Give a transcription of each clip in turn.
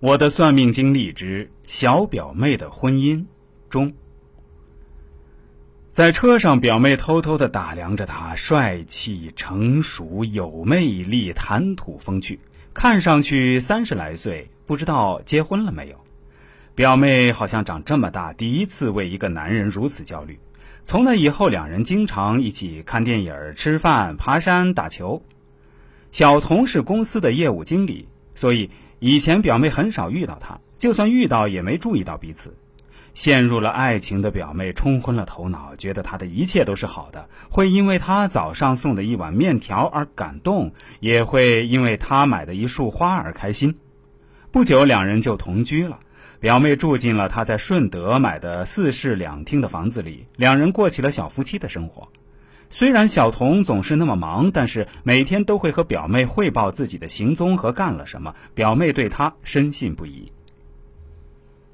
我的算命经历之小表妹的婚姻中，在车上，表妹偷偷的打量着他，帅气、成熟、有魅力、谈吐风趣，看上去三十来岁，不知道结婚了没有。表妹好像长这么大第一次为一个男人如此焦虑。从那以后，两人经常一起看电影、吃饭、爬山、打球。小童是公司的业务经理，所以。以前表妹很少遇到他，就算遇到也没注意到彼此。陷入了爱情的表妹冲昏了头脑，觉得他的一切都是好的，会因为他早上送的一碗面条而感动，也会因为他买的一束花而开心。不久，两人就同居了。表妹住进了他在顺德买的四室两厅的房子里，两人过起了小夫妻的生活。虽然小童总是那么忙，但是每天都会和表妹汇报自己的行踪和干了什么。表妹对他深信不疑。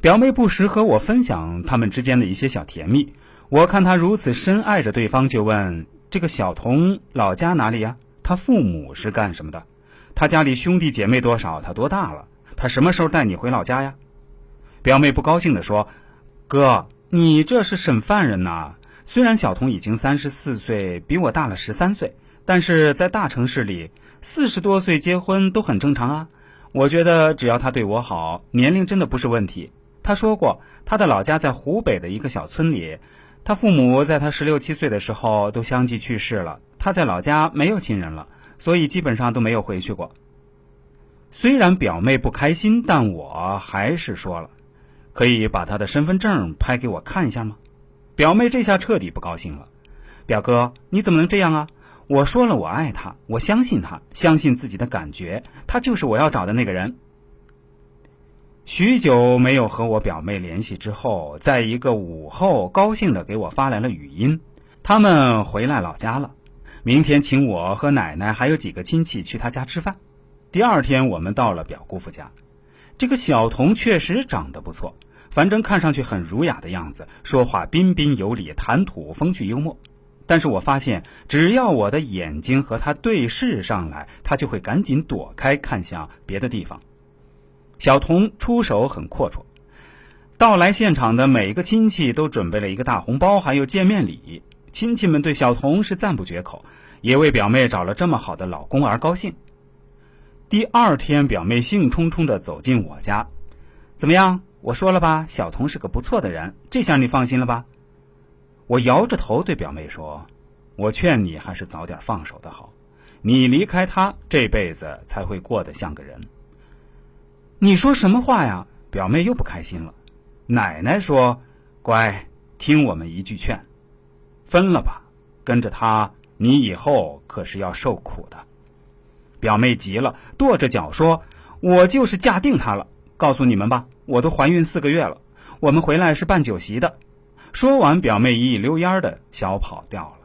表妹不时和我分享他们之间的一些小甜蜜。我看他如此深爱着对方，就问：“这个小童老家哪里呀？他父母是干什么的？他家里兄弟姐妹多少？他多大了？他什么时候带你回老家呀？”表妹不高兴地说：“哥，你这是审犯人呐！”虽然小童已经三十四岁，比我大了十三岁，但是在大城市里，四十多岁结婚都很正常啊。我觉得只要他对我好，年龄真的不是问题。他说过，他的老家在湖北的一个小村里，他父母在他十六七岁的时候都相继去世了，他在老家没有亲人了，所以基本上都没有回去过。虽然表妹不开心，但我还是说了，可以把他的身份证拍给我看一下吗？表妹这下彻底不高兴了，表哥，你怎么能这样啊？我说了，我爱他，我相信他，相信自己的感觉，他就是我要找的那个人。许久没有和我表妹联系之后，在一个午后，高兴的给我发来了语音，他们回来老家了，明天请我和奶奶还有几个亲戚去他家吃饭。第二天，我们到了表姑父家，这个小童确实长得不错。反正看上去很儒雅的样子，说话彬彬有礼，谈吐风趣幽默。但是我发现，只要我的眼睛和他对视上来，他就会赶紧躲开，看向别的地方。小童出手很阔绰，到来现场的每一个亲戚都准备了一个大红包，还有见面礼。亲戚们对小童是赞不绝口，也为表妹找了这么好的老公而高兴。第二天，表妹兴冲冲地走进我家，怎么样？我说了吧，小童是个不错的人，这下你放心了吧？我摇着头对表妹说：“我劝你还是早点放手的好，你离开他，这辈子才会过得像个人。”你说什么话呀？表妹又不开心了。奶奶说：“乖，听我们一句劝，分了吧，跟着他，你以后可是要受苦的。”表妹急了，跺着脚说：“我就是嫁定他了。”告诉你们吧，我都怀孕四个月了，我们回来是办酒席的。说完，表妹一溜烟的小跑掉了。